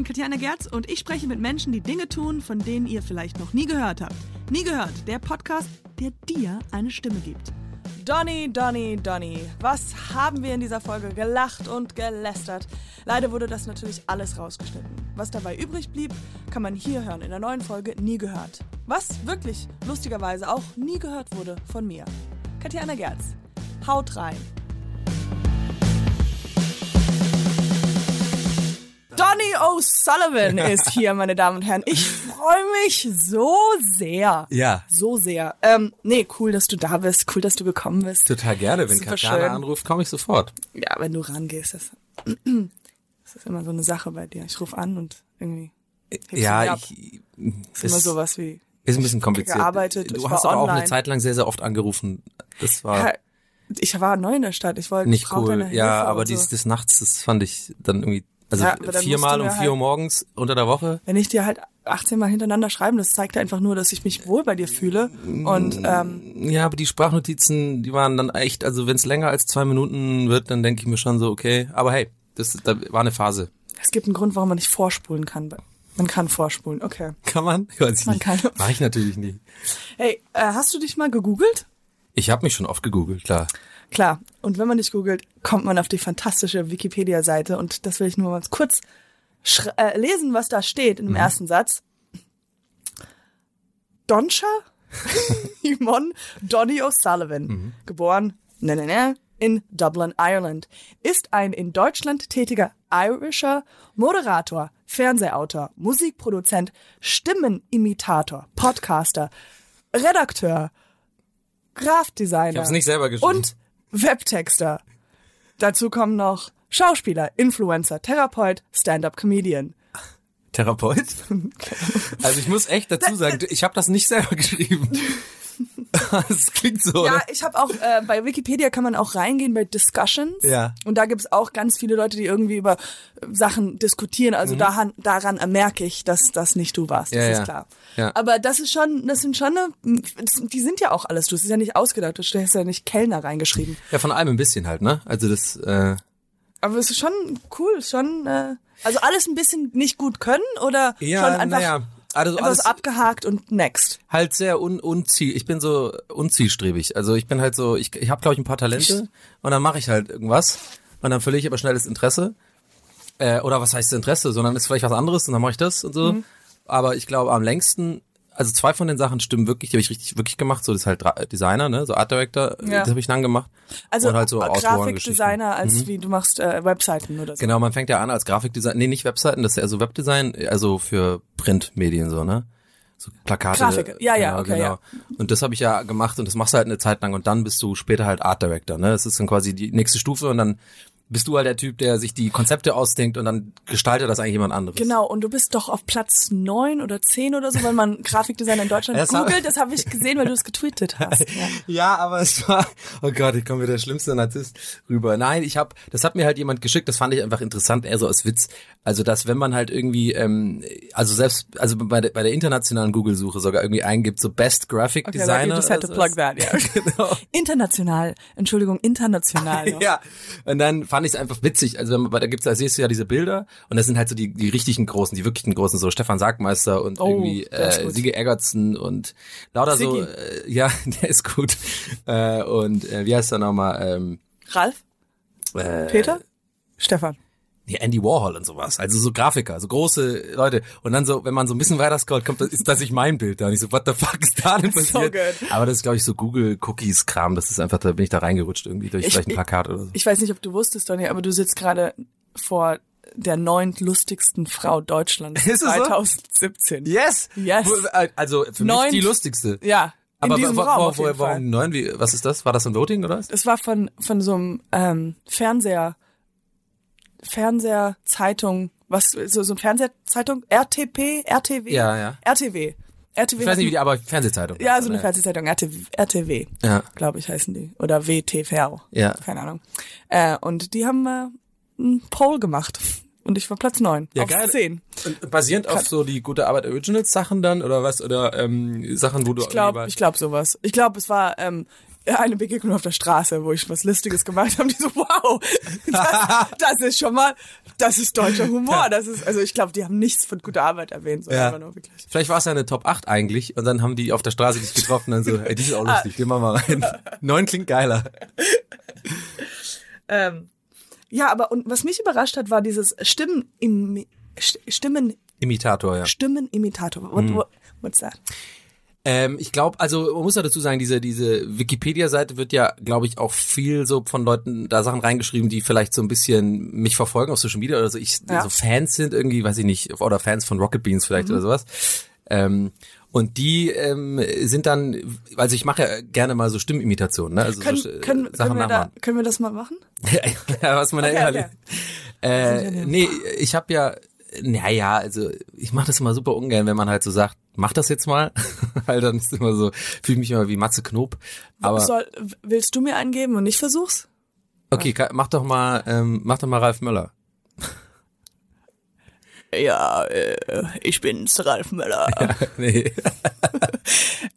bin Katjana Gerz und ich spreche mit Menschen, die Dinge tun, von denen ihr vielleicht noch nie gehört habt. Nie gehört, der Podcast, der dir eine Stimme gibt. Donny, Donny, Donny, was haben wir in dieser Folge gelacht und gelästert? Leider wurde das natürlich alles rausgeschnitten. Was dabei übrig blieb, kann man hier hören in der neuen Folge Nie gehört. Was wirklich lustigerweise auch nie gehört wurde von mir. Katjana Gerz. Haut rein. Donny O'Sullivan ist hier, meine Damen und Herren. Ich freue mich so sehr. Ja. So sehr. Ähm, nee, cool, dass du da bist. Cool, dass du gekommen bist. Total gerne. Wenn Katjana anruft, komme ich sofort. Ja, wenn du rangehst, das, das ist immer so eine Sache bei dir. Ich rufe an und irgendwie Ja, ich, ist immer sowas wie ist ein bisschen kompliziert. gearbeitet, Du hast aber auch eine. Zeit lang sehr, sehr oft angerufen. Das war Ja, ich war neu in der Stadt. Ich wollte nicht cool. Ja, aber so. dieses des Nachts, das fand ich dann irgendwie, also Ja, viermal um vier halt- Uhr morgens unter der Woche. Wenn ich dir halt 18 Mal hintereinander schreiben, das zeigt einfach nur, dass ich mich wohl bei dir fühle. Und ähm, Ja, aber die Sprachnotizen, die waren dann echt, also wenn es länger als zwei Minuten wird, dann denke ich mir schon so, okay. Aber hey, das da war eine Phase. es gibt einen Grund, warum man nicht vorspulen kann. Man kann vorspulen, okay. Kann man? Ich weiß Man nicht. kann. Mach ich natürlich nicht. Hey, äh, hast du dich mal gegoogelt? Ich habe mich schon oft gegoogelt, klar. Klar. Und wenn man dich googelt, kommt man auf die fantastische Wikipedia-Seite. Und das will ich nur mal kurz äh, lesen, was da steht in dem ersten Satz. Donsha Yvonne Donny O'Sullivan, geboren ne, ne, ne, in Dublin, Ireland, ist ein in Deutschland tätiger irischer Moderator, Fernsehautor, Musikproduzent, Stimmenimitator, Podcaster, Redakteur, Graphdesigner Ich hab's nicht selber geschrieben. und Webtexter. Dazu kommen noch Schauspieler, Influencer, Therapeut, Stand-up-Comedian. Therapeut? Also ich muss echt dazu sagen, ich habe das nicht selber geschrieben. Das klingt so. Ja, oder? ich habe auch, äh, bei Wikipedia kann man auch reingehen bei Discussions. Ja. Und da gibt's auch ganz viele Leute, die irgendwie über äh, Sachen diskutieren. Also daran, daran merke ich, dass das nicht du warst. Das Mhm. Ja, ist ja. klar. Ja. Aber das ist schon, das sind schon eine, die sind ja auch alles du. Es ist ja nicht ausgedacht. Du hast ja nicht Kellner reingeschrieben. Ja, von allem ein bisschen halt, ne? Also das, äh, Aber es ist schon cool, schon, äh, also alles ein bisschen nicht gut können oder ja, schon einfach, naja. Also einfach alles abgehakt und next. halt sehr un, unziel. Ich bin so unzielstrebig. Also ich bin halt so, ich, ich habe glaube ich ein paar Talente und dann mache ich halt irgendwas und dann verliere ich aber schnell das Interesse. Äh, oder was heißt Interesse, sondern ist vielleicht was anderes und dann mache ich das und so. Mhm. Aber ich glaube am längsten, also zwei von den Sachen stimmen wirklich, die habe ich richtig wirklich gemacht. So das ist halt Designer, ne, so Art Director, Ja. das habe ich lang gemacht. Also und halt so. Grafikdesigner als wie du machst äh, Webseiten oder so. Genau, man fängt ja an als Grafikdesigner, nee, nicht Webseiten, das ist ja so Webdesign, also für Printmedien so, ne? So Plakate. Grafik, ja, ja, genau, okay, genau. ja. Und das habe ich ja gemacht und das machst du halt eine Zeit lang und dann bist du später halt Art Director, ne? Das ist dann quasi die nächste Stufe und dann bist du halt der Typ, der sich die Konzepte ausdenkt und dann gestaltet das eigentlich jemand anderes. Genau, und du bist doch auf Platz neun oder zehn oder so, wenn man Grafikdesigner in Deutschland Das hab- googelt. Das habe ich gesehen, weil du es getweetet hast. Ja. Ja, aber es war, oh Gott, ich komme wie der schlimmste Narzisst rüber. Nein, ich habe, das hat mir halt jemand geschickt, das fand ich einfach interessant, eher so als Witz. Also, dass wenn man halt irgendwie, ähm, also selbst, also bei der, bei der internationalen Google-Suche sogar irgendwie eingibt, so Best Graphic Okay, Designer. you just had to plug that, ja. genau. International, Entschuldigung, international. Ja, und dann fand ich es einfach witzig. Also wenn man, weil da gibt's, da siehst du ja diese Bilder und das sind halt so die, die richtigen großen, die wirklichen großen, so Stefan Sagmeister und Oh, irgendwie äh. Siege Eggertsen und lauter so, Siggi. äh, ja, der ist gut. Äh, und äh, wie heißt er nochmal? Ähm, Ralf? äh, Peter? Stefan. Nee, Andy Warhol und sowas. Also so Grafiker, so große Leute. Und dann so, wenn man so ein bisschen weiter scrollt, kommt, ist das nicht mein Bild da. Und ich so, what the fuck ist da denn So passiert? good. Aber das ist, glaube ich, so Google-Cookies-Kram. Das ist einfach, da bin ich da reingerutscht irgendwie durch Ich- vielleicht ein Plakat oder so. Ich weiß nicht, ob du wusstest, Donny, aber du sitzt gerade vor der neuntlustigsten Frau Deutschlands Ist es so? 2017. Yes! Yes. Äh, Also für Neunt- mich die lustigste. Ja, in Aber diesem wa- Raum warum neun? Wie, was ist das? War das ein Voting oder was? Es war von von so einem ähm, Fernseher Fernsehzeitung, was so so eine Fernsehzeitung RTP, RTW, Ja, ja. RTW. RTW Ich weiß nicht, wie die, aber Fernsehzeitung. Ja, so eine Ja. Fernsehzeitung RTW, RTW Ja. glaube ich heißen die oder WTV. Ja. Keine Ahnung. Äh, und die haben äh, einen Poll gemacht und ich war Platz neun Ja, auf geil. zehn. Und basierend auf so die gute Arbeit Originals Sachen dann oder was? Oder ähm, Sachen, wo du Ich glaube, ich glaube sowas. Ich glaube, es war ähm, eine Begegnung auf der Straße, wo ich was Lustiges gemacht habe. Die so, wow, das, das ist schon mal, Das ist deutscher Humor. Das ist, also ich glaube, die haben nichts von guter Arbeit erwähnt, sondern Ja. einfach nur wirklich. Vielleicht war es ja eine Top 8 eigentlich und dann haben die auf der Straße dich getroffen und dann so, ey, die ist auch lustig, geh mal mal rein. Neun klingt geiler. Ähm, ja, aber und was mich überrascht hat, war dieses Stimmen im Stimmen Imitator, ja. Stimmenimitator. What, what, what's that? Ähm, ich glaube, also man muss ja dazu sagen, diese diese Wikipedia-Seite wird ja, glaube ich, auch viel so von Leuten da Sachen reingeschrieben, die vielleicht so ein bisschen mich verfolgen auf Social Media oder so. Ich Ja. so Fans sind irgendwie, weiß ich nicht, oder Fans von Rocket Beans vielleicht oder sowas. Ähm, und die ähm, sind dann, also ich mache ja gerne mal so Stimmimitationen, ne? Also Können, so, äh, können, Sachen können, wir da, können wir das mal machen? ja, was man da Okay, innerlich. okay. Äh, nee, ich habe ja, naja, also ich mache das immer super ungern, wenn man halt so sagt, mach das jetzt mal, weil dann ist immer so, fühle ich mich immer wie Matze Knob. Aber Soll, willst du mir eingeben und ich versuch's? okay, ka- mach doch mal, ähm, mach doch mal Ralf Möller. Ja, äh, ich bin's, Ralf Möller. nee.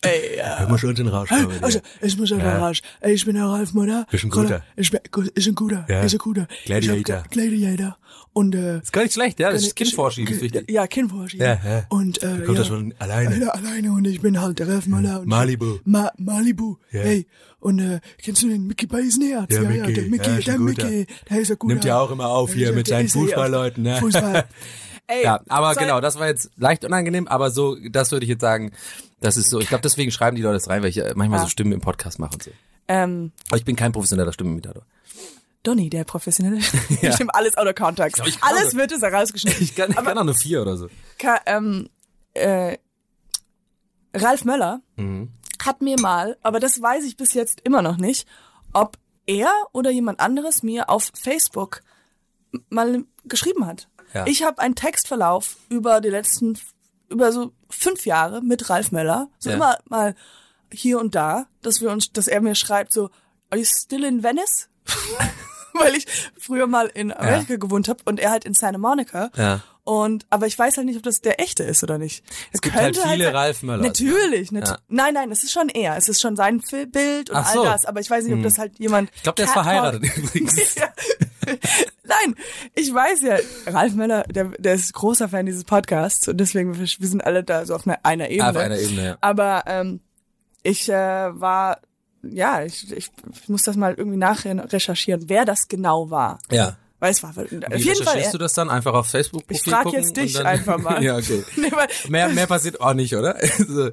Ey, ja. muss schon den Rausch Also, ich muss einfach raus. Ey, ich bin der Ralf Möller. Bist ein guter. Ich bin, ist ein guter. Ja. Ist ein guter. Gladiator. Ich hab ge- Gladiator. Und, äh, Ist gar nicht schlecht, ja, das ist ich- Kind vorschieben, ist wichtig. Ja, Kind vorschieben. Ja, ja. Und, äh, kommt ja, er schon alleine. Ja, alleine und ich bin halt der Ralf Möller. Und Malibu. Ma Malibu. Ja. Hey. Und, äh, kennst du den Mickey Beisenherz? Der ja, ja, der Mickey, Ja, der. Mickey. Der ist ein guter. Nimmt ja auch immer auf hier Ja, mit seinen ja- Fußballleuten, ne? Fußball. Ey, Ja, aber genau, das war jetzt leicht unangenehm, aber so, das würde ich jetzt sagen, das ist so, ich glaube, deswegen schreiben die Leute das rein, weil ich äh, manchmal Ja. so Stimmen im Podcast mache und so. Ähm, Aber ich bin kein professioneller Stimmenimitator. Donny, der Professionelle. Ich nehme alles out of context. Ich glaube- alles wird es herausgeschnitten. Ich kann, ich kann auch nur vier oder so. Ka ähm, äh, Ralf Möller Mhm. hat mir mal, aber das weiß ich bis jetzt immer noch nicht, ob er oder jemand anderes mir auf Facebook mal geschrieben hat. Ja. Ich habe einen Textverlauf über die letzten, über so fünf Jahre mit Ralf Möller, so Ja. immer mal hier und da, dass wir uns, dass er mir schreibt so, are you still in Venice? Weil ich früher mal in Amerika gewohnt habe und er halt in Santa Monica. Ja. Und aber ich weiß halt nicht, ob das der echte ist oder nicht. Es gibt halt könnte viele sein- Ralf Möllers, Natürlich, nat Ja. nein, nein, es ist schon er. Es ist schon sein Bild und all so. Hm. das. Aber ich weiß nicht, ob das halt jemand. Ich glaube, der ist verheiratet übrigens. Ja. Nein, ich weiß ja, Ralf Möller, der, der ist großer Fan dieses Podcasts und deswegen wir wir sind alle da so auf einer, einer Ebene. Auf einer Ebene, ja. Aber ähm, ich äh, war, ja, ich, ich, ich muss das mal irgendwie nachher recherchieren, wer das genau war. Ja. Weil es war auf Wie jeden Fall. recherchierst du das dann? Einfach auf Facebook Ich frag jetzt dich einfach mal. ja, okay. Nee, weil- Mehr, mehr passiert auch nicht, oder? Also,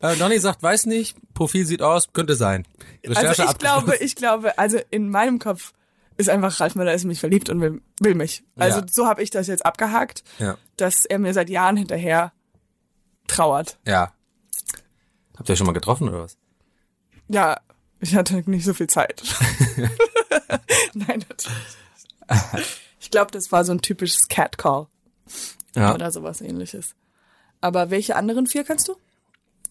äh, Donny sagt, weiß nicht, Profil sieht aus, könnte sein. Recherche Also ich glaube, ich glaube, also in meinem Kopf ist einfach Ralf Möller ist mich verliebt und will, will mich. Also Ja. so habe ich das jetzt abgehakt, Ja. dass er mir seit Jahren hinterher trauert. Ja. Habt ihr euch schon mal getroffen oder was? Ja, ich hatte nicht so viel Zeit. Nein, natürlich. Ich glaube, das war so ein typisches Catcall Ja. oder sowas ähnliches. Aber welche anderen vier kannst du?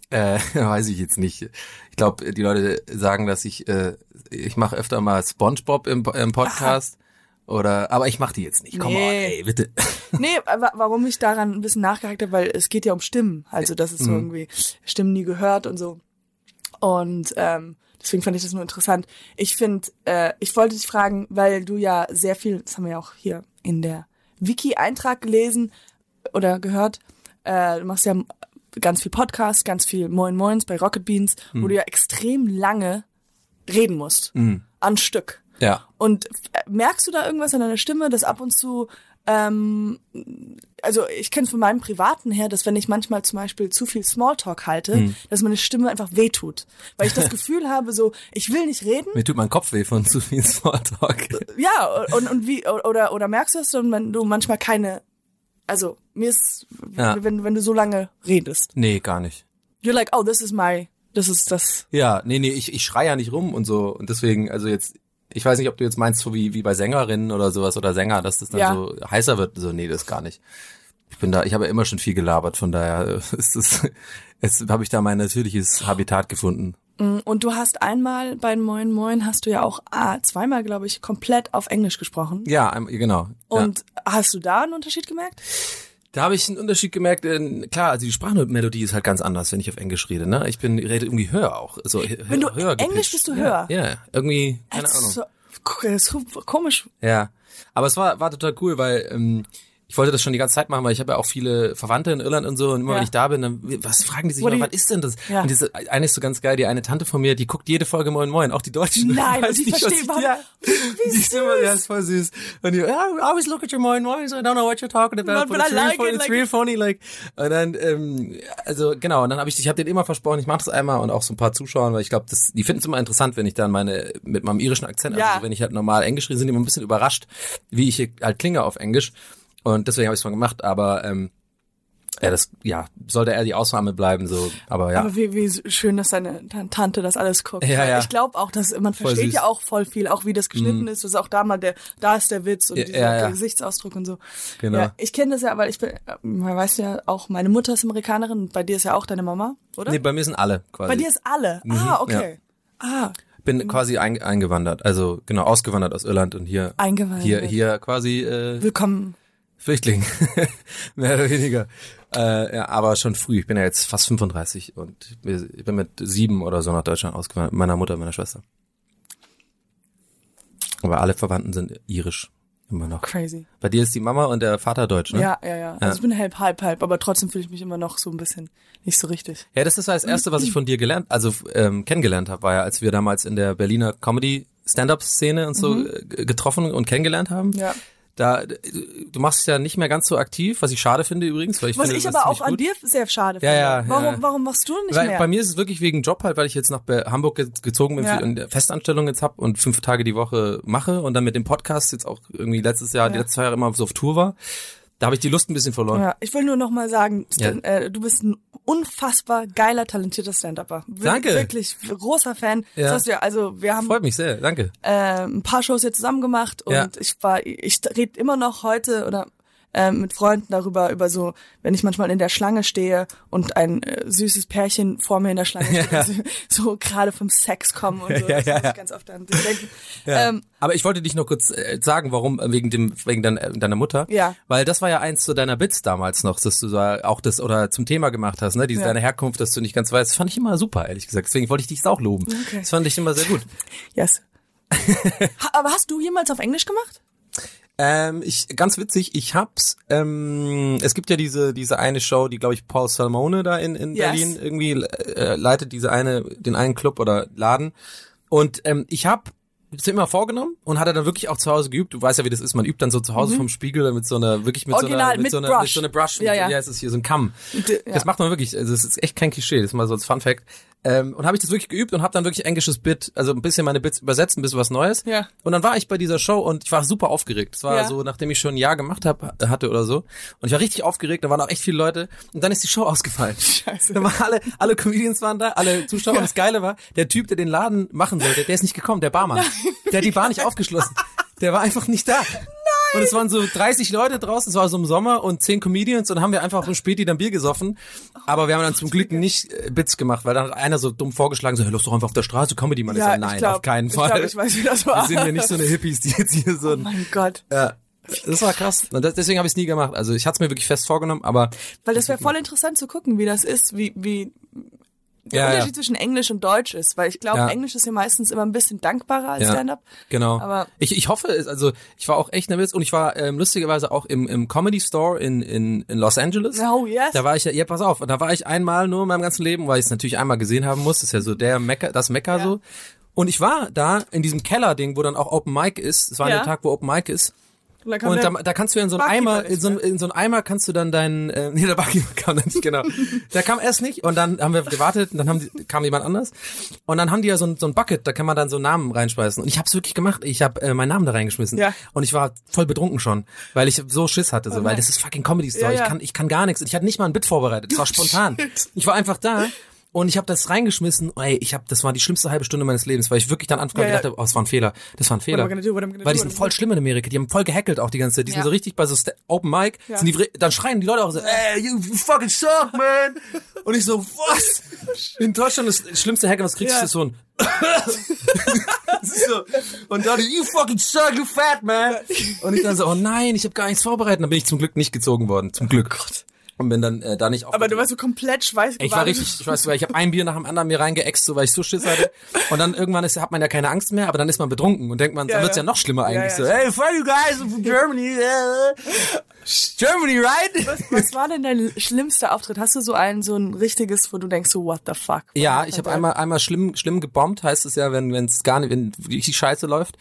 Äh, weiß ich jetzt nicht. Ich glaube, die Leute sagen, dass ich, äh, ich mache öfter mal SpongeBob im, im Podcast. Oder, aber ich mache die jetzt nicht. Komm Nee. on, ey, bitte. Nee, wa- warum ich daran ein bisschen nachgehakt habe, weil es geht ja um Stimmen. Also das ist so Mhm. irgendwie Stimmen nie gehört und so. Und ähm, deswegen fand ich das nur interessant. Ich finde, äh, ich wollte dich fragen, weil du ja sehr viel, das haben wir ja auch hier in der Wiki-Eintrag gelesen oder gehört, äh, du machst ja ganz viel Podcast, ganz viel Moin Moins bei Rocket Beans, Mhm. wo du ja extrem lange reden musst. An Stück. Ja. Und äh, merkst du da irgendwas an deiner Stimme, dass ab und zu, ähm, also ich kenne von meinem Privaten her, dass wenn ich manchmal zum Beispiel zu viel Smalltalk halte, Hm. dass meine Stimme einfach wehtut. Weil ich das Gefühl habe, so, ich will nicht reden. Mir tut mein Kopf weh von zu viel Smalltalk. Ja, und, und wie, oder, oder merkst du dann, wenn du manchmal keine, also mir ist, Ja. wenn, wenn du so lange redest. Nee, gar nicht. You're like, oh, this is my, das ist das. Ja, nee, nee, ich, ich schrei ja nicht rum und so. Und deswegen, also jetzt, ich weiß nicht, ob du jetzt meinst, so wie, wie bei Sängerinnen oder sowas oder Sänger, dass das dann Ja. so heißer wird. So, nee, das gar nicht. Ich bin da, ich habe ja immer schon viel gelabert, von daher ist das, jetzt habe ich da mein natürliches Habitat gefunden. Und du hast einmal bei Moin Moin hast du ja auch ah, zweimal, glaube ich, komplett auf Englisch gesprochen. Ja, genau. ja. Und hast du da einen Unterschied gemerkt? Da habe ich einen Unterschied gemerkt. Äh, klar, also die Sprachmelodie ist halt ganz anders, wenn ich auf Englisch rede. Ne, ich bin rede irgendwie höher auch. So, Wenn du höher Englisch bist du ja, höher? Ja, irgendwie keine That's Ahnung. so- komisch. Ja, aber es war war total cool, weil ähm, ich wollte das schon die ganze Zeit machen, weil ich habe ja auch viele Verwandte in Irland und so und immer Ja. wenn ich da bin, dann was fragen die sich immer, was ist denn das? Ja. Und diese eine ist so ganz geil, die eine Tante von mir, die guckt jede Folge Moin Moin, auch die Deutschen. Nein, die nicht, was ich- überhaupt- ja. Wie Die ist immer, ja, ist voll süß. Und die, yeah, I always look at your Moin Moin, so I don't know what you're talking about, But but, I it's, real like funny, it, it's like- real funny, like. Und dann, ähm, also genau, und dann habe ich, ich habe den immer versprochen, ich mache das einmal und auch so ein paar Zuschauern, weil ich glaube, die finden es immer interessant, wenn ich dann meine mit meinem irischen Akzent, Ja. also wenn ich halt normal Englisch rede, sind die immer ein bisschen überrascht, wie ich hier halt klinge auf Englisch. Und deswegen habe ich es mal gemacht, aber ähm, ja, das ja sollte eher die Ausnahme bleiben, so. Aber ja, Aber wie, wie schön, dass deine Ta- Tante das alles guckt. Ja, ja. Ich glaube auch, dass man Voll versteht süß. ja auch voll viel, auch wie das geschnitten ist. Das ist auch da mal der, da ist der Witz und Ja, dieser ja, ja. Gesichtsausdruck und so. Genau. Ja, ich kenne das ja, weil ich bin, man weiß ja auch, meine Mutter ist Amerikanerin und bei dir ist ja auch deine Mama, oder? nee, bei mir sind alle quasi. bei dir ist alle. Ah, okay. Ah, bin quasi ein, eingewandert, also genau ausgewandert aus Irland und hier Eingewandert. hier hier quasi äh, willkommen. Flüchtling, mehr oder weniger. Äh, ja, aber schon früh. Ich bin ja jetzt fast 35 und ich bin mit sieben oder so nach Deutschland ausgewandert, meiner Mutter meiner Schwester. Aber alle Verwandten sind irisch immer noch. Crazy. Bei dir ist die Mama und der Vater deutsch, ne? Ja, ja, ja. Also ich bin halb, halb, halb, aber trotzdem fühle ich mich immer noch so ein bisschen nicht so richtig. Ja, das ist das erste, was ich von dir gelernt, also ähm, kennengelernt habe, war ja, als wir damals in der Berliner Comedy Stand-up-Szene und so äh, g- getroffen und kennengelernt haben. Mhm. Ja. Da, äh, du machst es ja nicht mehr ganz so aktiv, was ich schade finde übrigens, weil ich Was finde, ich aber auch an gut. dir sehr schade Ja, finde. ja, warum, ja. warum machst du nicht Weil, mehr? bei mir ist es wirklich wegen Job halt, weil ich jetzt nach Hamburg ge- gezogen bin Ja. eine Festanstellung jetzt hab und fünf Tage die Woche mache und dann mit dem Podcast jetzt auch irgendwie letztes Jahr, die Ja. letzten zwei Jahre immer so auf Tour war. Da habe ich die Lust ein bisschen verloren. Ja, ich will nur noch mal sagen, Stan- Ja. äh, du bist ein unfassbar geiler, talentierter Stand-Upper. Wir- Danke. Wirklich großer Fan. Ja. Das heißt, wir, also wir haben Freut mich sehr, danke. äh, ein paar Shows jetzt zusammen gemacht und Ja. ich war, ich rede immer noch heute oder ähm, mit Freunden darüber, über so, wenn ich manchmal in der Schlange stehe und ein äh, süßes Pärchen vor mir in der Schlange steht, Ja. so, so gerade vom Sex kommen und so. Ja, das ja, muss ich ganz oft an dich denken. Ähm, Aber ich wollte dich noch kurz äh, sagen, warum äh, wegen dem wegen dein, äh, deiner Mutter. Ja. Weil das war ja eins zu deiner Bits damals noch, dass du da auch das oder zum Thema gemacht hast, ne? Diese deine Herkunft, dass du nicht ganz weißt, das fand ich immer super, ehrlich gesagt. Deswegen wollte ich dich auch loben. Okay. Das fand ich immer sehr gut. yes. Ha- Aber hast du jemals auf Englisch gemacht? Ähm, ich ganz witzig, ich hab's. Ähm, es gibt ja diese diese eine Show, die glaube ich Paul Salmone da in in Yes. Berlin irgendwie äh, leitet diese eine den einen Club oder Laden und ähm, ich hab es immer vorgenommen und hatte dann wirklich auch zu Hause geübt. Du weißt ja, wie das ist. Man übt dann so zu Hause vom Spiegel mit so einer wirklich mit Mhm. Original, so einer mit, mit so einer Brush. mit so einer Brush. Ja, mit, ja. ja, es ist hier so ein Kamm. D- ja. Das macht man wirklich. Also es ist echt kein Klischee. Das ist mal so als Fun Fact. Ähm, und habe ich das wirklich geübt und habe dann wirklich englisches Bit, also ein bisschen meine Bits übersetzt, ein bisschen was Neues. Ja. Und dann war ich bei dieser Show und ich war super aufgeregt. Es war Ja. so, nachdem ich schon ein Jahr gemacht hab, hatte oder so. Und ich war richtig aufgeregt, da waren auch echt viele Leute. Und dann ist die Show ausgefallen. Scheiße. Da waren alle, alle Comedians waren da, alle Zuschauer. Und das Geile war, der Typ, der den Laden machen sollte, der ist nicht gekommen, der Barmann. Der hat die Bar nicht aufgeschlossen. Der war einfach nicht da. Und es waren so 30 Leute draußen, es war so im Sommer und 10 Comedians und haben wir einfach im Späti dann Bier gesoffen. Aber wir haben dann zum Glück nicht äh, Bits gemacht, weil dann hat einer so dumm vorgeschlagen, so, hey, lass doch einfach auf der Straße Comedy, man. ich sag, nein, ich glaub, auf keinen ich Fall. glaub, ich weiß, wie das war. Wir sind ja nicht so eine Hippies, die jetzt hier so Oh ein, mein Gott. ja, das war krass. Und das, deswegen habe ich es nie gemacht. Also ich hatte es mir wirklich fest vorgenommen, aber Weil das wäre voll interessant zu gucken, wie das ist, wie, wie der Ja, Unterschied ja. zwischen Englisch und Deutsch ist. Weil ich glaube, Ja. Englisch ist ja meistens immer ein bisschen dankbarer als Ja. Stand-up. Genau. Aber- ich, ich hoffe es, also ich war auch echt nervös und ich war ähm, lustigerweise auch im, im Comedy Store in, in, in Los Angeles. Oh, yes. Da war ich ja, ja, pass auf, da war ich einmal nur in meinem ganzen Leben, weil ich es natürlich einmal gesehen haben muss. Das ist ja so der Mecker, das Mecker Ja. so. Und ich war da in diesem Keller-Ding, wo dann auch Open Mic ist. Es war Ja. der Tag, wo Open Mic ist. Und, dann Und da, da kannst du ja in so einen Eimer, in so, in so einen Eimer kannst du dann deinen, äh, nee, der Barkeeper kam dann nicht, genau. Der kam erst nicht und dann haben wir gewartet und dann haben die, kam jemand anders. Und dann haben die ja so ein, so ein Bucket, da kann man dann so Namen reinschmeißen. Und ich hab's wirklich gemacht. Ich habe äh, meinen Namen da reingeschmissen. Ja. Und ich war voll betrunken schon, weil ich so Schiss hatte, so, weil das ist fucking Comedy Store. Ja, ja. Ich kann, ich kann gar nichts. Ich hatte nicht mal ein Bit vorbereitet. Es war spontan. Ich war einfach da. Und ich habe das reingeschmissen. Ey, ich habe, das war die schlimmste halbe Stunde meines Lebens, weil ich wirklich dann anfangs Ja, ja. gedacht habe, oh, das war ein Fehler. Das war ein Fehler. do? Weil die sind voll schlimm in Amerika. Die haben voll gehackelt auch die ganze Zeit. Die Ja. sind so richtig bei so Sta- Open Mic. Ja. Sind die, dann schreien die Leute auch so, ey, you fucking suck, man. Und ich so, was? In Deutschland ist das schlimmste Hacken, was kriegst du, so ein so. Und dann, you fucking suck, you fat man. Und ich dann so, oh nein, ich habe gar nichts vorbereitet. Dann bin ich zum Glück nicht gezogen worden. Zum Glück. Und bin dann äh, da nicht auf. Aber du warst so komplett schweißgebadet. Ich war richtig, ich weiß, weil ich habe ein Bier nach dem anderen mir reingeäxt, so weil ich so Schiss hatte. Und dann irgendwann ist, hat man ja keine Angst mehr, aber dann ist man betrunken und denkt man, Ja, dann wird's ja. ja noch schlimmer eigentlich. ja, so, hey, fuck you guys from Germany. Germany, right? Was war denn dein schlimmster Auftritt? Hast du so ein so ein richtiges, wo du denkst so what the fuck? Ja, ich habe einmal einmal schlimm schlimm gebombt, heißt es ja, wenn wenn es gar nicht, wenn richtig Scheiße läuft.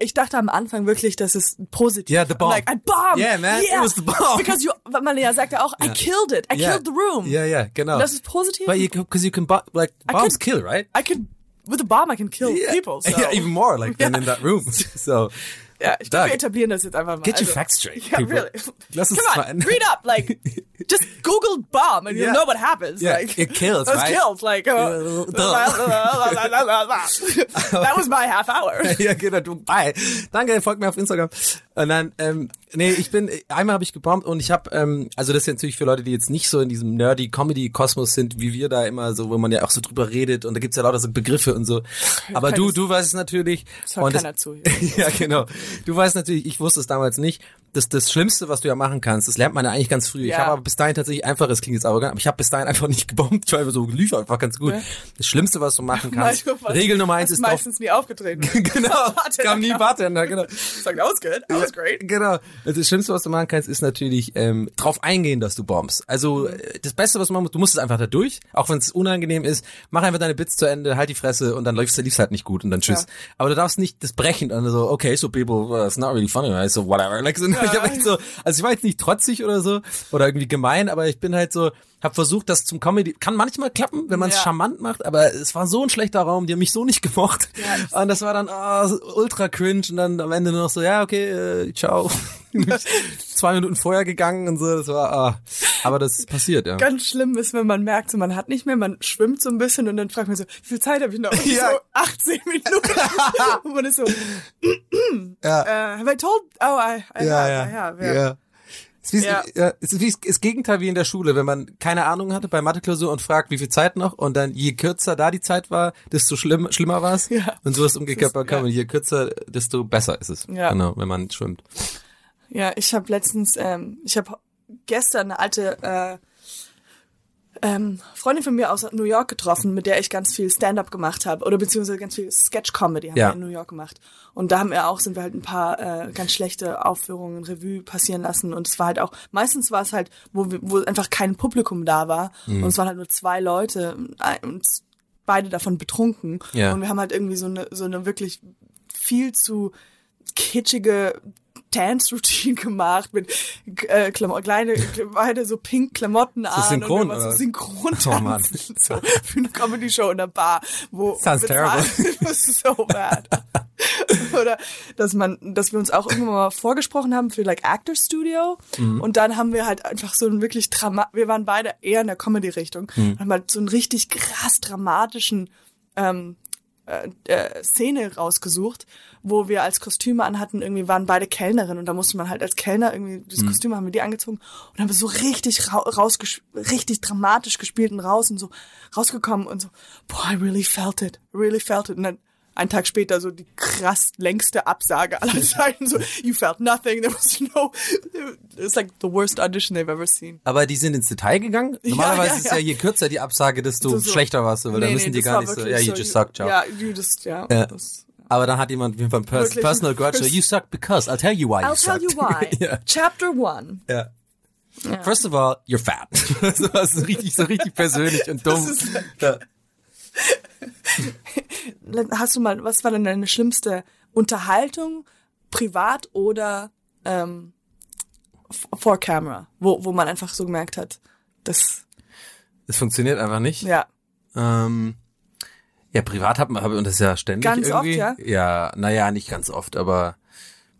Ich dachte am Anfang wirklich, dass es positiv. Yeah, the bomb. Like, I bombed. Yeah, man, it Yeah. was the bomb. Because you, man ja sagt ja auch, I killed it. I killed the room. Ja, ja, genau. Das ist positiv. But you, cause you can, like, bombs could- kill, right? I could, with a bomb, I can kill people. So. Yeah, even more, like, than in that room. So, Ja, ich glaube, wir etablieren das jetzt einfach mal. get your facts straight, Yeah, people. really. Lass uns Come on, read up, like, just Google bomb and Yeah. you'll know what happens. Yeah, like, it kills, It kills, like, uh, that was my half hour. ja, genau, du, bye. Danke, folgt mir auf Instagram. Und dann, ähm, nee, ich bin, einmal habe ich gebombt und ich habe, ähm, also das ist natürlich für Leute, die jetzt nicht so in diesem nerdy Comedy-Kosmos sind, wie wir da immer so, wo man ja auch so drüber redet und da gibt's ja lauter so Begriffe und so. Aber du, du weißt es natürlich. Das hört und keiner zu hier. ja, genau. Du weißt natürlich, ich wusste es damals nicht. Das, das Schlimmste, was du ja machen kannst, das lernt man ja eigentlich ganz früh. Ich Ja. habe aber bis dahin tatsächlich einfach, es klingt jetzt arrogant, aber ich habe bis dahin einfach nicht gebombt. Ich war einfach so, lief einfach ganz gut. Ja. Das Schlimmste, was du machen kannst, was- Regel Nummer eins ist drauf meistens nie aufgetreten. genau, kam nie Bartender, genau. Sag, that was good, that was great. Genau. Also das Schlimmste, was du machen kannst, ist natürlich ähm, drauf eingehen, dass du bombst. Also äh, das Beste, was du machen musst, du musst es einfach da durch, auch wenn es unangenehm ist. Mach einfach deine Bits zu Ende, halt die Fresse und dann läufst du liefst halt nicht gut und dann tschüss. Ja. Aber du darfst nicht das brechen und dann so, okay, so people, well, it's not really funny, right? so whatever. Like, so, Ich hab echt so, also ich war jetzt nicht trotzig oder so oder irgendwie gemein, aber ich bin halt so, hab versucht, das zum Comedy, kann manchmal klappen, wenn man es Ja. charmant macht, aber es war so ein schlechter Raum, die haben mich so nicht gemocht. Ja. Und das war dann so ultra cringe und dann am Ende nur noch so, ja, okay, äh, ciao. Zwei Minuten vorher gegangen und so, das war, ah. aber das passiert, ja. Ganz schlimm ist, wenn man merkt, so, man hat nicht mehr, man schwimmt so ein bisschen und dann fragt man so, wie viel Zeit habe ich noch? Und Ja. So 18 Minuten. und man ist so, Ja. äh, have I told? Oh, I, I ja, ja, ja. ja. Es ist, Ja. es ist wie das Gegenteil wie in der Schule, wenn man keine Ahnung hatte bei Matheklausur und fragt, wie viel Zeit noch und dann je kürzer da die Zeit war, desto schlimm, schlimmer war es. Ja. Und so ist umgekehrt bei ist- ja. Comedy. Je kürzer, desto besser ist es. Ja. Genau, wenn man schwimmt. Ja, ich habe letztens, ähm, ich habe gestern eine alte äh, ähm, Freundin von mir aus New York getroffen, mit der ich ganz viel Stand-up gemacht habe oder beziehungsweise ganz viel Sketch-Comedy haben Ja. wir in New York gemacht. Und da haben wir auch, sind wir halt ein paar äh, ganz schlechte Aufführungen, Revue passieren lassen. Und es war halt auch, meistens war es halt, wo, wir, wo einfach kein Publikum da war Mhm. und es waren halt nur zwei Leute und beide davon betrunken. Ja. Und wir haben halt irgendwie so eine, so eine wirklich viel zu kitschige Dance-Routine gemacht mit äh, Klamo kleine, beide so pink Klamotten an synchron, und oder? so synchron Oh, Mann. so für eine Comedy-Show in der Bar, wo Sounds terrible. so bad. Oder dass man, dass wir uns auch irgendwann mal vorgesprochen haben für like Actor Studio Mhm. und dann haben wir halt einfach so einen wirklich Drama, wir waren beide eher in der Comedy-Richtung, Mhm. haben halt so einen richtig krass dramatischen ähm, äh, äh, Szene rausgesucht, wo wir als Kostüme anhatten, irgendwie waren beide Kellnerinnen und da musste man halt als Kellner irgendwie das Mhm. Kostüm haben wir die angezogen und haben so richtig ra richtig dramatisch gespielt und raus und so rausgekommen und so, boah, I really felt it, really felt it und dann einen Tag später so die krass längste Absage aller Zeiten, so, you felt nothing, there was no, it's like the worst audition they've ever seen. Aber die sind ins Detail gegangen? Normalerweise ja, ist ja ja. je kürzer die Absage, desto So, so. schlechter warst du, weil dann Nee, müssen nee, die gar war nicht so, ja, you so, just suck, ciao. Ja, you just, ja. Ja. Das, Aber dann hat jemand auf jeden Fall Pers Wirklich? Personal Grudge, so, you suck because, I'll tell you why you I'll tell sucked. you why. ja. Chapter one. Ja. First of all, you're fat. so richtig, so richtig persönlich und dumm. ist- ja. Hast du mal, was war denn deine schlimmste Unterhaltung, privat oder ähm, vor Camera, wo, wo man einfach so gemerkt hat, das, Das funktioniert einfach nicht. ja, Ähm, ja, privat hat man, hab- und das ist ja ständig Ganz oft, irgendwie. ja? Ja, naja, nicht ganz oft, aber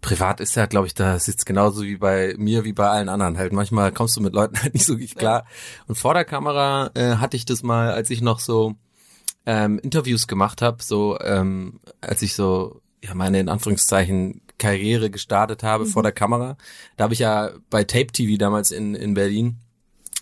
privat ist ja, glaube ich, da sitzt genauso wie bei mir, wie bei allen anderen. Halt manchmal kommst du mit Leuten halt nicht so richtig klar. Und vor der Kamera äh, hatte ich das mal, als ich noch so ähm, Interviews gemacht habe, so ähm, als ich so ja meine in Anführungszeichen Karriere gestartet habe vor der Kamera. Da habe ich ja bei Tape TV damals in in Berlin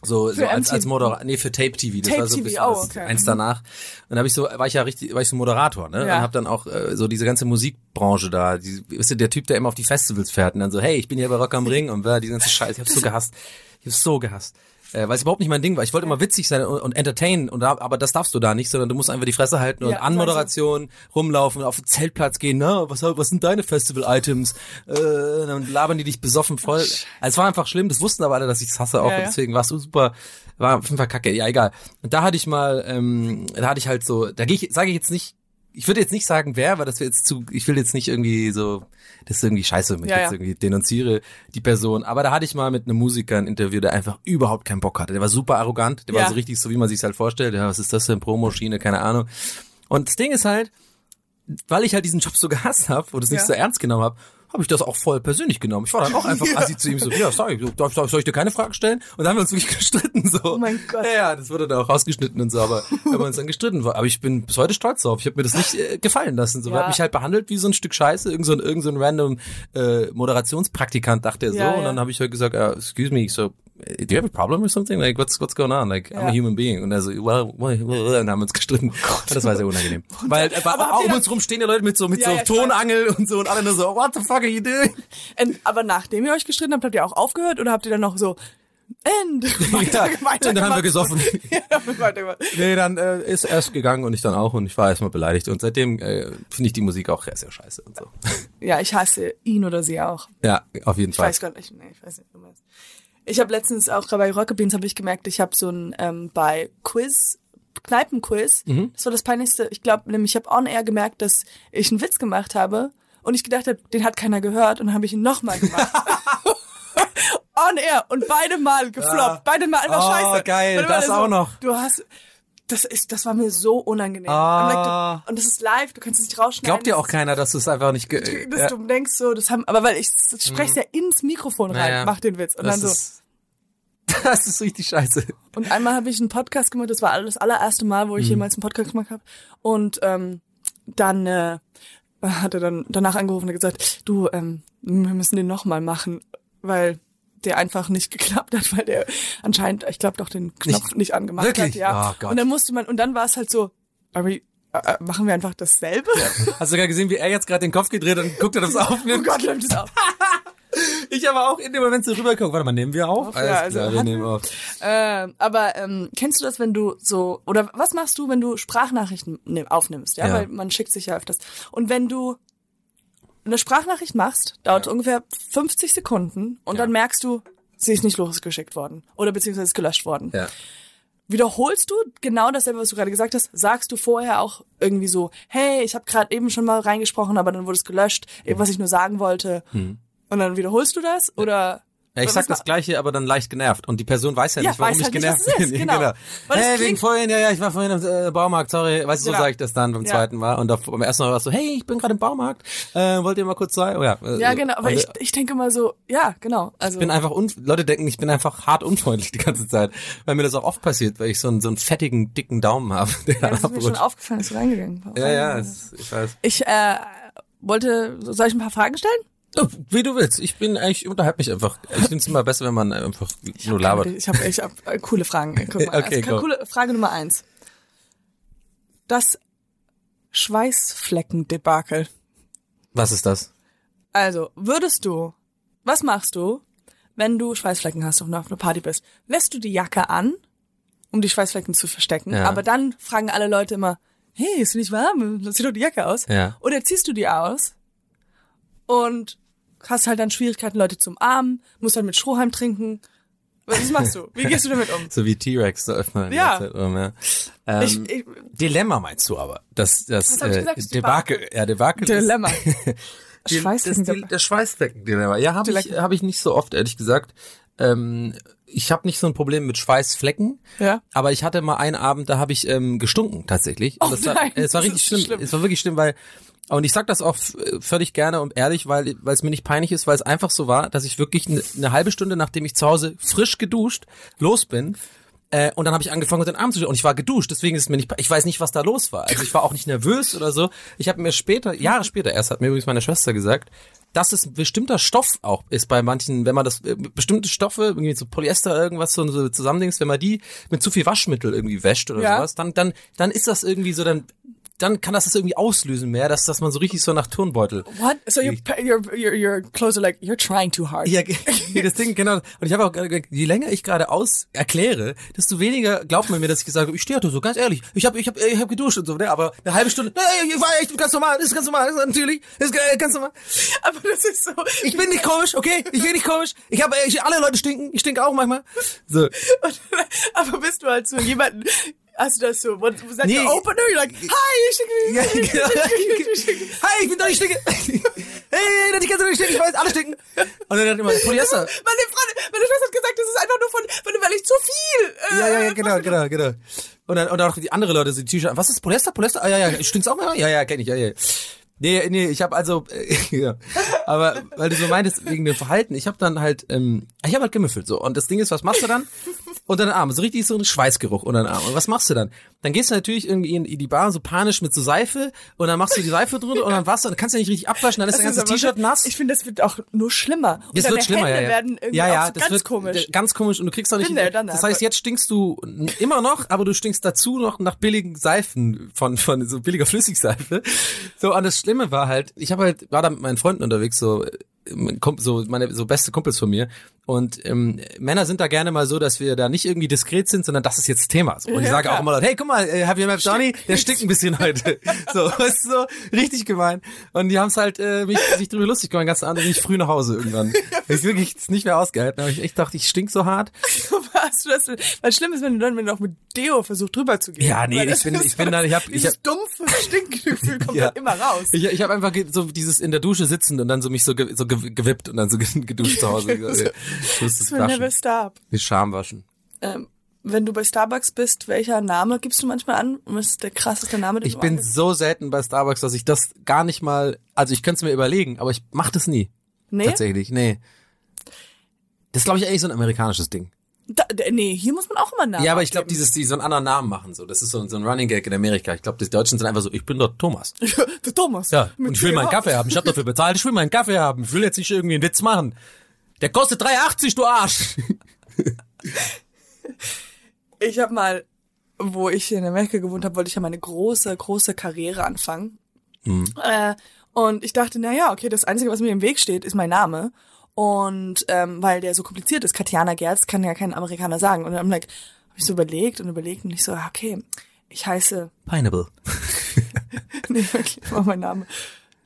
So, so als, als Moderator, nee, für Tape TV, das Tape war so ein bisschen oh, okay. eins danach. Und habe ich so, war ich ja richtig, war ich so Moderator, ne? Ja. Und habe dann auch äh, so diese ganze Musikbranche da, die, weißt du, der Typ, der immer auf die Festivals fährt und dann so, hey, ich bin hier bei Rock am Ring und bla, die ganze Scheiße, ich hab's so gehasst. Ich hab's so gehasst. Äh, weil es überhaupt nicht mein Ding war. Ich wollte immer witzig sein und, und entertainen, und aber das darfst du da nicht, sondern du musst einfach die Fresse halten und Ja, Anmoderation rumlaufen, auf den Zeltplatz gehen, na, was, was sind deine Festival-Items? Äh, dann labern die dich besoffen voll. Also es war einfach schlimm, das wussten aber alle, dass ich's hasse auch, Ja, und ja. deswegen warst du super, war auf jeden Fall kacke, ja egal. Und da hatte ich mal, ähm, da hatte ich halt so, da gehe ich, sage ich jetzt nicht, ich würde jetzt nicht sagen, wer, weil das wäre jetzt zu, ich will jetzt nicht irgendwie so, das ist irgendwie scheiße, wenn ich Ja, jetzt ja. irgendwie denunziere die Person. Aber da hatte ich mal mit einem Musiker ein Interview, der einfach überhaupt keinen Bock hatte. Der war super arrogant, der Ja. war so richtig so, wie man sich halt vorstellt. Ja, was ist das denn, Promoschiene, keine Ahnung. Und das Ding ist halt, weil ich halt diesen Job so gehasst habe und es nicht so ernst genommen habe, habe ich das auch voll persönlich genommen. Ich war dann auch einfach Ja. assi zu ihm so, ja, sorry, darf, darf, soll ich dir keine Frage stellen? Und dann haben wir uns wirklich gestritten so. Oh mein Gott. Ja, ja, das wurde dann auch rausgeschnitten und so, aber wir haben uns dann gestritten. Aber ich bin bis heute stolz drauf. Ich habe mir das nicht äh, gefallen lassen. So, Ja. hat mich halt behandelt wie so ein Stück Scheiße, irgend so ein, irgend so ein random äh, Moderationspraktikant, dachte er so. Ja, und dann habe ich halt gesagt, uh, excuse me, so do you have a problem or something? Like, what's, what's going on? Like, I'm Ja. a human being. Und er so, well, well, well, und haben uns gestritten. Und das war sehr unangenehm. Weil Aber auch um uns rum stehen die Leute mit so, mit Ja, so ja, ich. Tonangel und so und alle nur so, what the fuck are you doing? Und, aber nachdem ihr euch gestritten habt, habt ihr auch aufgehört oder habt ihr dann noch so End? ja, und dann haben wir gesoffen. ja. Nee, dann äh, ist er erst gegangen und ich dann auch und ich war erstmal beleidigt. Und seitdem äh, finde ich die Musik auch sehr, sehr scheiße und so. Ja, ich hasse ihn oder sie auch. Ja, auf jeden Ich Fall. weiß gar nicht, nee, ich weiß nicht, meinst. Ich habe letztens auch bei Rocket Beans habe ich gemerkt, ich habe so ein ähm, bei Quiz Kneipenquiz. Mhm. Das war das peinlichste. Ich glaube, nämlich ich habe on air gemerkt, dass ich einen Witz gemacht habe und ich gedacht habe, den hat keiner gehört und dann habe ich ihn nochmal gemacht. on air und beide Mal gefloppt, Ja. beide Mal einfach Oh, scheiße. geil, das auch noch. Du hast das ist, das war mir so unangenehm. Ah. Like, du, und das ist live, du kannst es nicht rausschneiden. Glaubt dir auch keiner, dass du es einfach nicht... Ge dass ja. du denkst so, das haben, aber weil ich spreche ja ins Mikrofon rein, Naja. mach den Witz und das dann so. Ist, das ist richtig scheiße. Und einmal habe ich einen Podcast gemacht, das war das allererste Mal, Mhm. wo ich jemals einen Podcast gemacht habe. Und ähm, dann äh, hat er dann danach angerufen und gesagt, du, ähm, wir müssen den nochmal machen, weil der einfach nicht geklappt hat, weil der anscheinend, ich glaube, doch den Knopf nicht, angemacht Wirklich? hat. Ja. Oh Gott. Und dann musste man, und dann war es halt so, are we, äh, machen wir einfach dasselbe? Hast du gar gesehen, wie er jetzt gerade den Kopf gedreht und guckt, ob es Oh aufnimmt? Gott, nimmt es auf. Ich aber auch in dem Moment so rüberguckt. Warte mal, nehmen wir auf? Auf, Alles ja, also klar, wir nehmen auf. Ähm, aber ähm, kennst du das, wenn du so oder was machst du, wenn du Sprachnachrichten ne, aufnimmst? Ja? Ja. weil man schickt sich ja öfters. Und wenn du eine Sprachnachricht machst, dauert ungefähr 50 Sekunden und Ja. dann merkst du, sie ist nicht losgeschickt worden oder beziehungsweise ist gelöscht worden. Ja. Wiederholst du genau dasselbe, was du gerade gesagt hast? Sagst du vorher auch irgendwie so, hey, ich habe gerade eben schon mal reingesprochen, aber dann wurde es gelöscht, eben was ich nur sagen wollte. Und dann wiederholst du das oder Ja, ich sag das Gleiche, aber dann leicht genervt. Und die Person weiß ja Ja, nicht, warum ich halt nicht, genervt ist, bin. genau. Es Hey, wegen vorhin, ja, ja, ich war vorhin im äh, Baumarkt, sorry. Weißt du, so Genau. sage ich das dann beim Ja. zweiten Mal. Und beim ersten Mal war es so, hey, ich bin gerade im Baumarkt. Äh, wollt ihr mal kurz sein? Oh ja. äh, Ja, genau, aber ich, ich denke mal so, ja, genau. Also ich bin einfach un Leute denken, ich bin einfach hart unfreundlich die ganze Zeit, weil mir das auch oft passiert, weil ich so einen so einen fettigen dicken Daumen habe. Der ja, das ist mir schon aufgefallen, dass du reingegangen bist. ja, ja, ich weiß. Ich äh, wollte, soll ich ein paar Fragen stellen? Wie du willst. Ich bin eigentlich, ich unterhalte mich einfach. Ich finde es immer besser, wenn man einfach nur labert. Ich habe ich hab, äh, coole Fragen. Guck mal. Okay, also, coole Frage Nummer eins. Das Schweißflecken-Debakel. Was ist das? Also, würdest du, was machst du, wenn du Schweißflecken hast und auf einer Party bist? Lässt du die Jacke an, um die Schweißflecken zu verstecken, Ja. aber dann fragen alle Leute immer, hey, ist nicht warm? Dir doch die Jacke aus. Ja. Oder ziehst du die aus und hast halt dann Schwierigkeiten, Leute zum Armen, musst dann mit Strohhalm trinken. Was machst du? Wie gehst du damit um? So wie T-Rex, so öffnen. Ja. rum, ja. Ähm, Ich, ich, Dilemma meinst du aber? Das, das, äh, gesagt? Debakel. Ja, Debakel. Dilemma. Die, das, Schweißflecken. die, das Schweißflecken-Dilemma. Ja, habe ich, hab ich nicht so oft, ehrlich gesagt. Ähm, ich habe nicht so ein Problem mit Schweißflecken. Ja. Aber ich hatte mal einen Abend, da habe ich ähm, gestunken tatsächlich. Oh das war, nein, es war das richtig ist schlimm. schlimm. Es war wirklich schlimm, weil und ich sag das auch f- völlig gerne und ehrlich, weil weil es mir nicht peinlich ist, weil es einfach so war, dass ich wirklich eine ne halbe Stunde, nachdem ich zu Hause frisch geduscht los bin, äh, und dann habe ich angefangen, den Arm zu und ich war geduscht, deswegen ist es mir nicht, ich weiß nicht, was da los war. Also ich war auch nicht nervös oder so. Ich habe mir später, Jahre später erst, hat mir übrigens meine Schwester gesagt, dass es ein bestimmter Stoff auch ist bei manchen, wenn man das äh, bestimmte Stoffe, irgendwie so Polyester, irgendwas so, so zusammendings, wenn man die mit zu viel Waschmittel irgendwie wäscht oder Ja. sowas, dann, dann, dann ist das irgendwie so, dann, dann kann das das irgendwie auslösen mehr, dass, dass man so richtig so nach Turnbeutel. What? So your, your, your, your clothes are like, you're trying too hard. Ja, das Ding, genau. Und ich habe auch je länger ich gerade aus erkläre, desto weniger glaubt man mir, dass ich gesagt habe, ich stehe so, ganz ehrlich. Ich habe ich hab, ich hab geduscht und so, ne? aber eine halbe Stunde, nee, ich war echt ganz normal, ist ganz normal, ist natürlich, ist äh, ganz normal. Aber das ist so. Ich bin nicht komisch, okay? Ich bin nicht komisch. Ich habe, ich, alle Leute stinken, ich stinke auch manchmal. So. Und, aber bist du halt so jemanden, hast du das so, was that Nee. opener? You're like, hi, ich Ja, schicke genau. Hi, ich bin doch nicht stinke. Hey, die kannst du nicht stinken, ich weiß, alle stinken. Und dann hat immer Polyester. Meine, Freundin, meine Schwester hat gesagt, das ist einfach nur von, weil ich zu viel. Äh, Ja, ja, ja, genau, genau, genau. Und dann, und auch die andere Leute sind T-Shirt. Was ist Polyester? Polyester? Ah, ja, ja. Stinkt's auch mal? Ja, ja, kenn ich, ja, ja. Nee, nee, ich habe also, ja. aber weil du so meintest wegen dem Verhalten, ich habe dann halt, ähm, ich habe halt gemüffelt so. Und das Ding ist, was machst du dann? Unter den Arm, so richtig so ein Schweißgeruch unter den Arm. Und was machst du dann? Dann gehst du natürlich irgendwie in, die Bar so panisch mit so Seife und dann machst du die Seife drunter und dann Wasser und dann kannst du ja nicht richtig abwaschen, dann ist dein Das ganzes ist aber- T-Shirt nass. Ich finde, das wird auch nur schlimmer. Und Das deine wird schlimmer, Hände ja, ja. werden irgendwie ja, ja, so das ganz wird komisch. Ganz komisch und du kriegst auch nicht. Done das heißt, jetzt stinkst du immer noch, aber du stinkst dazu noch nach billigen Seifen von von so billiger Flüssigseife. So und das Schlimme war halt, ich habe halt war da mit meinen Freunden unterwegs so Kump- so meine so beste Kumpels von mir und ähm, Männer sind da gerne mal so, dass wir da nicht irgendwie diskret sind, sondern das ist jetzt Thema. So. Und ich Ja, sage auch klar. immer hey, guck mal, äh, you met Johnny? Der stinkt ein bisschen heute. So, du, so richtig gemein. Und die haben es halt äh, mich, sich drüber lustig gemacht, ganz Abend bin ich früh nach Hause irgendwann. Ich wirklich es nicht mehr ausgehalten habe. Ich echt dachte, ich stink so hart. Du das? Was schlimm ist, wenn du dann, wenn du auch mit Deo versuchst drüber zu gehen. Ja, nee, ich bin- ist ich bin so- dann- ich hab- ich hab- dumpfe Stinkgefühl kommt Ja. dann immer raus. Ich, ich habe einfach so dieses in der Dusche sitzen und dann so mich so, ge so ge gewippt und dann so ge- geduscht zu Hause. Das will never stop. Die Scham waschen. Ähm, wenn du bei Starbucks bist, welcher Name gibst du manchmal an? Was ist der krasseste Name, den Ich du bin angibst? so selten bei Starbucks, dass ich das gar nicht mal, also ich könnte es mir überlegen, aber ich mach das nie. Nee? Tatsächlich, nee. Das ist, glaube ich, eigentlich so ein amerikanisches Ding. Da, nee, hier muss man auch immer Namen Ja, aber ich glaube, dieses, die so einen anderen Namen machen, so. Das ist so, ein- so ein Running Gag in Amerika. Ich glaube, die Deutschen sind einfach so, ich bin dort Thomas. Der Thomas. Ja, und ich will meinen. Kaffee haben. Ich habe dafür bezahlt, ich will meinen Kaffee haben. Ich will jetzt nicht irgendwie einen Witz machen. Der kostet 3,80, du Arsch. Ich habe mal, wo ich in Amerika gewohnt habe, wollte ich ja meine große, große Karriere anfangen. Mhm. Äh, und ich dachte, na ja, okay, das Einzige, was mir im Weg steht, ist mein Name. Und ähm, weil der so kompliziert ist, Katjana Gerz kann ja kein Amerikaner sagen. Und dann like, habe ich so überlegt und überlegt und ich so, okay, ich heiße, Pineapple. nee, wirklich, war mein Name,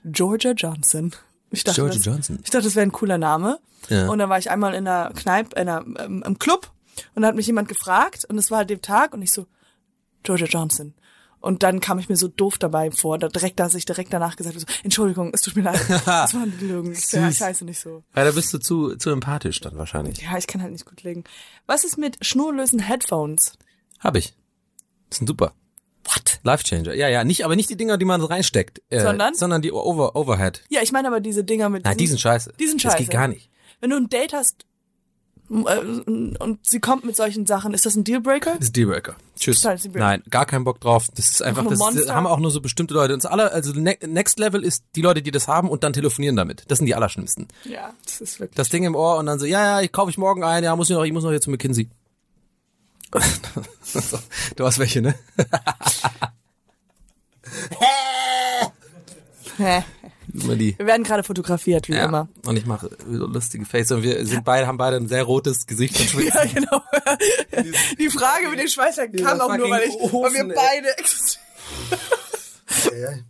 Georgia Johnson. Ich dachte, Georgia das, Johnson. Ich dachte, das wäre ein cooler Name. Ja. Und dann war ich einmal in einer Kneipe, in einer, ähm, im Club und da hat mich jemand gefragt und es war halt dem Tag und ich so, Georgia Johnson. Und dann kam ich mir so doof dabei vor, da direkt, dass ich direkt danach gesagt habe, so, Entschuldigung, es tut mir leid, das war eine Lügen. Ich, ja, nicht so. Ja, da bist du zu, zu empathisch dann wahrscheinlich. Ja, ich kann halt nicht gut legen. Was ist mit schnurlosen Headphones? Hab ich. Das sind super. What? Life Changer. Ja, ja, nicht, aber nicht die Dinger, die man so reinsteckt. Äh, Sondern? Sondern die Over, Overhead. Ja, ich meine aber diese Dinger mit Nein, die sind scheiße. Die sind Das scheiße. geht gar nicht. Wenn du ein Date hast äh, und sie kommt mit solchen Sachen, ist das ein Dealbreaker? Das ist Dealbreaker. Tschüss. Total Dealbreaker. Nein, gar keinen Bock drauf. Das ist einfach, ein das Monster. haben auch nur so bestimmte Leute. Und das aller, also ne Next Level ist die Leute, die das haben und dann telefonieren damit. Das sind die allerschlimmsten. Ja, das ist wirklich. Das Ding im Ohr und dann so, ja, ja, ich kaufe ich morgen ein, ja, muss ich noch, ich muss noch jetzt zu McKinsey. Du hast welche, ne? Hä? Immer die. Wir werden gerade fotografiert, wie Ja. immer. Und ich mache so lustige Face und wir sind beide, haben beide ein sehr rotes Gesicht. Ja, genau. Die Frage mit den Schweißern kam auch nur, weil, ich, weil wir Ofen, ey.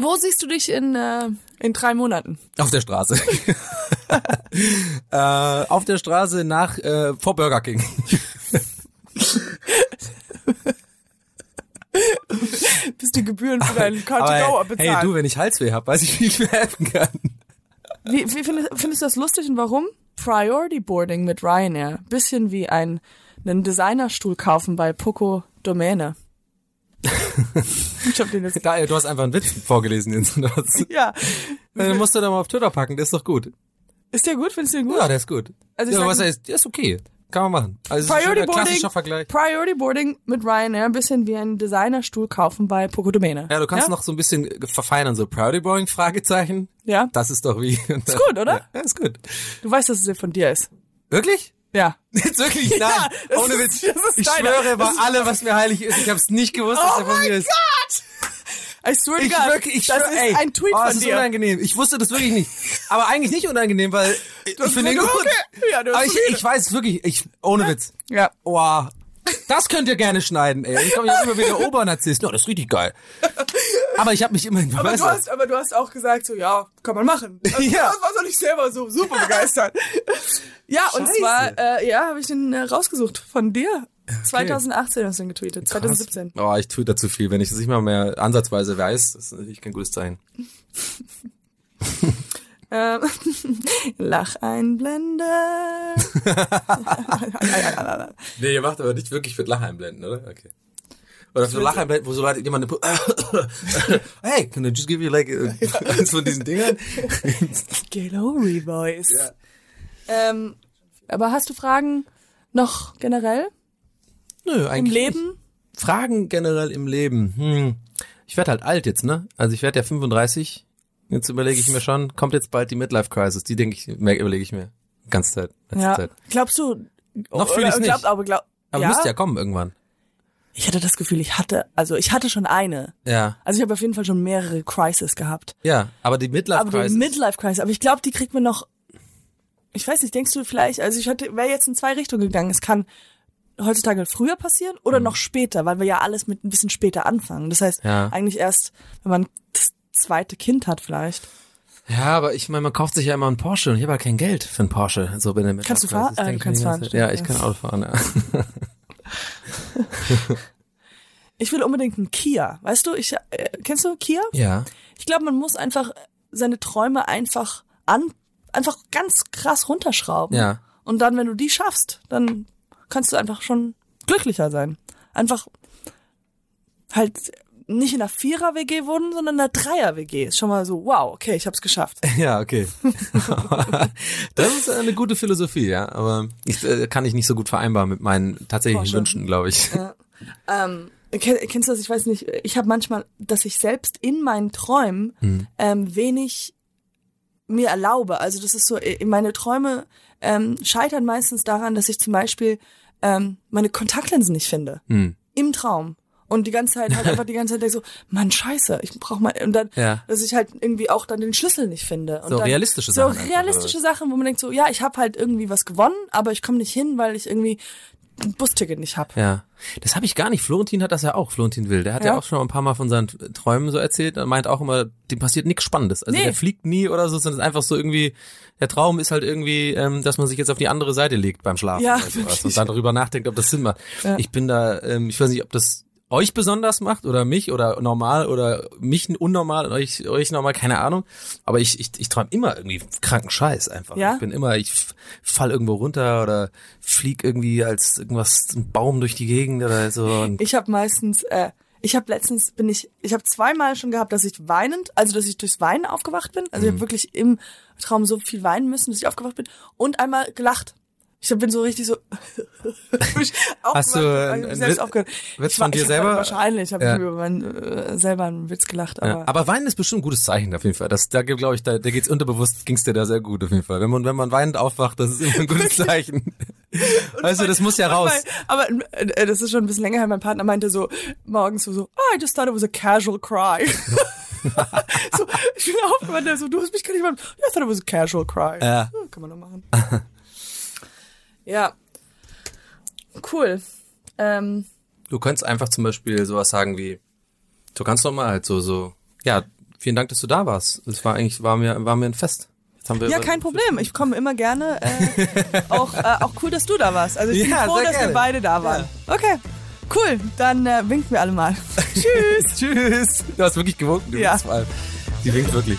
Wo siehst du dich in, äh, in drei Monaten? Auf der Straße. äh, auf der Straße nach äh, vor Burger King. Bis die Gebühren für deinen Car to Go Aber, bezahlen. hey, du, wenn ich Halsweh hab, weiß ich, wie ich mir helfen kann. Wie, wie findest, findest du das lustig und warum? Priority Boarding mit Ryanair. Bisschen wie ein, einen Designerstuhl kaufen bei Poco Domäne. Ich hab den jetzt. Da, du hast einfach einen Witz vorgelesen, hast- Ja. Den musst du dann mal auf Twitter packen, der ist doch gut. Ist der gut? Findest du den gut? Ja, der ist gut. Also ich ja, sag- was heißt, der ist okay. kann man machen. Also es ist ein Priority klassischer Vergleich. Priority Boarding mit Ryanair, ein bisschen wie ein Designerstuhl kaufen bei Poco Domäne. Ja, du kannst noch so ein bisschen verfeinern, so Priority Boarding, Fragezeichen. Ja. Das ist doch wie. Ist gut, oder? Ja, ist gut. Du weißt, dass es von dir ist. Wirklich? Ja. Jetzt wirklich? Nein. das Ohne ist- Witz. das ist ich deiner. schwöre bei Das ist- allem, was mir heilig ist. Ich habe es nicht gewusst, dass Oh er von mir ist. I swear Ich God, wirklich, ich das schwör, ist ey, ein Tweet oh, das von ist dir. unangenehm. Ich wusste das wirklich nicht. Aber eigentlich nicht unangenehm, weil ich finde ihn gut. Ja, Aber ich, ich weiß wirklich, ich, ohne Witz. Ja. Wow. Das könnt ihr gerne schneiden, ey. Ich komme ja immer wieder Obernarzisst. Ja, das ist richtig geil. Aber ich habe mich immerhin Aber du, hast, aber du hast auch gesagt, so, ja, kann man machen. Also, Ja. Das war doch nicht selber so super begeistert. ja, und Scheiße. zwar, äh, ja, habe ich den äh, rausgesucht von dir. 2018 hast du ihn getweetet, 2017. Oh, ich tue da zu viel. Wenn ich das nicht mal mehr ansatzweise weiß, das ist natürlich kein gutes Zeichen. Ähm, Lacheinblende. Nee, ihr macht aber nicht wirklich für Lacheinblenden, oder? Okay. Oder für Lacheinblenden, wo so Leute jemand Hey, can I just give you like eins von diesen Dingern? Glory Voice. Ja. Ähm, aber hast du Fragen noch generell Nö, im eigentlich Leben? Nicht. Fragen generell im Leben. Hm. Ich werde halt alt jetzt, ne? Also ich werde ja 35. Jetzt überlege ich mir schon, kommt jetzt bald die Midlife Crisis. Die denke ich, überlege ich mir. Ganze Zeit. Letzte Ja. Zeit. Glaubst du? Noch fühl ich's oder nicht. Glaubt, aber glaub, Aber ja? müsste ja kommen irgendwann. Ich hatte das Gefühl, ich hatte, also ich hatte schon eine. Ja. Also ich habe auf jeden Fall schon mehrere Crises gehabt. Ja, aber die Midlife Aber die Crisis. Midlife Crisis, aber ich glaube, die kriegt man noch. Ich weiß nicht, denkst du vielleicht, also ich hatte, wäre jetzt in zwei Richtungen gegangen. Es kann heutzutage früher passieren Mhm. oder noch später, weil wir ja alles mit ein bisschen später anfangen. Das heißt, Ja. eigentlich erst, wenn man das zweite Kind hat vielleicht. Ja, aber ich meine, man kauft sich ja immer einen Porsche und ich habe halt kein Geld für einen Porsche. So bin ich Kannst du fahren? Äh, du kannst fahren, Ja, ich kann Auto fahren, ja. Ich will unbedingt einen Kia. Weißt du, ich, äh, kennst du Kia? Ja. Ich glaube, man muss einfach seine Träume einfach an, einfach ganz krass runterschrauben. Ja. Und dann, wenn du die schaffst, dann kannst du einfach schon glücklicher sein. Einfach halt nicht in einer Vierer-WG wohnen, sondern in einer Dreier-WG. Ist schon mal so, wow, okay, ich hab's geschafft. Ja, okay. das ist eine gute Philosophie, ja. Aber ich, äh, kann ich nicht so gut vereinbaren mit meinen tatsächlichen Porsche. Wünschen, glaube ich. Ähm, kenn- kennst du das? Ich weiß nicht. Ich habe manchmal, dass ich selbst in meinen Träumen Hm. ähm, wenig mir erlaube. Also das ist so, meine Träume ähm, scheitern meistens daran, dass ich zum Beispiel ähm, meine Kontaktlinsen nicht finde. Hm. Im Traum. Und die ganze Zeit halt einfach die ganze Zeit denk so, Mann, scheiße, ich brauch mal und dann, Ja. dass ich halt irgendwie auch dann den Schlüssel nicht finde. Und So dann, realistische so Sachen einfach, realistische Sachen, wo man denkt so, ja, ich habe halt irgendwie was gewonnen, aber ich komme nicht hin, weil ich irgendwie ein Busticket nicht hab. Ja. Das habe ich gar nicht. Florentin hat das ja auch, Florentin Will. Der hat ja, Ja. auch schon ein paar Mal von seinen Träumen so erzählt. Er meint auch immer, dem passiert nichts Spannendes. Also Nee. der fliegt nie oder so, sondern es ist einfach so irgendwie, der Traum ist halt irgendwie, ähm, dass man sich jetzt auf die andere Seite legt beim Schlafen Ja, oder sowas wirklich. und dann darüber nachdenkt, ob das Sinn macht. Ja. Ich bin da, ähm, ich weiß nicht, ob das euch besonders macht oder mich oder normal oder mich unnormal und euch, euch normal, keine Ahnung. Aber ich, ich, ich träume immer irgendwie kranken Scheiß einfach. Ja? Ich bin immer, ich fall irgendwo runter oder flieg irgendwie als irgendwas, ein Baum durch die Gegend oder so. Und Ich habe meistens, äh, ich habe letztens bin ich, ich habe zweimal schon gehabt, dass ich weinend, also dass ich durchs Weinen aufgewacht bin. Also ich Mhm. habe wirklich im Traum so viel weinen müssen, dass ich aufgewacht bin und einmal gelacht. Ich bin so richtig so. Hast du, einen selbst aufgehört. Witz Ich von dir selber? Wahrscheinlich habe Ja. ich über meinen, äh, selber einen Witz gelacht, aber, Ja, aber Weinen ist bestimmt ein gutes Zeichen auf jeden Fall. Das, da glaube ich, da, da geht's unterbewusst, ging's dir da sehr gut auf jeden Fall. Wenn man, wenn man weinend aufwacht, das ist immer ein gutes Zeichen. also das muss ja raus. Aber äh, das ist schon ein bisschen länger her. Mein Partner meinte so morgens so, so oh, I just thought it was a casual cry. so, ich bin aufgewacht, so, du hast mich gar nicht mal. Yeah, I thought it was a casual cry. Ja. kann man doch machen. Ja. Cool. Ähm, Du könntest einfach zum Beispiel sowas sagen wie, du kannst doch mal halt so, so, ja, vielen Dank, dass du da warst. Es war eigentlich, war mir, war mir ein Fest. Wir ja, kein Problem. Ich komme immer gerne. Äh, auch, äh, auch cool, dass du da warst. Also ich bin Ja, froh, dass wir gerne. beide da waren. Okay. Cool. Dann äh, winken wir alle mal. Tschüss. Tschüss. Du hast wirklich gewunken, du Ja. winkst vor allem. Die winkt wirklich.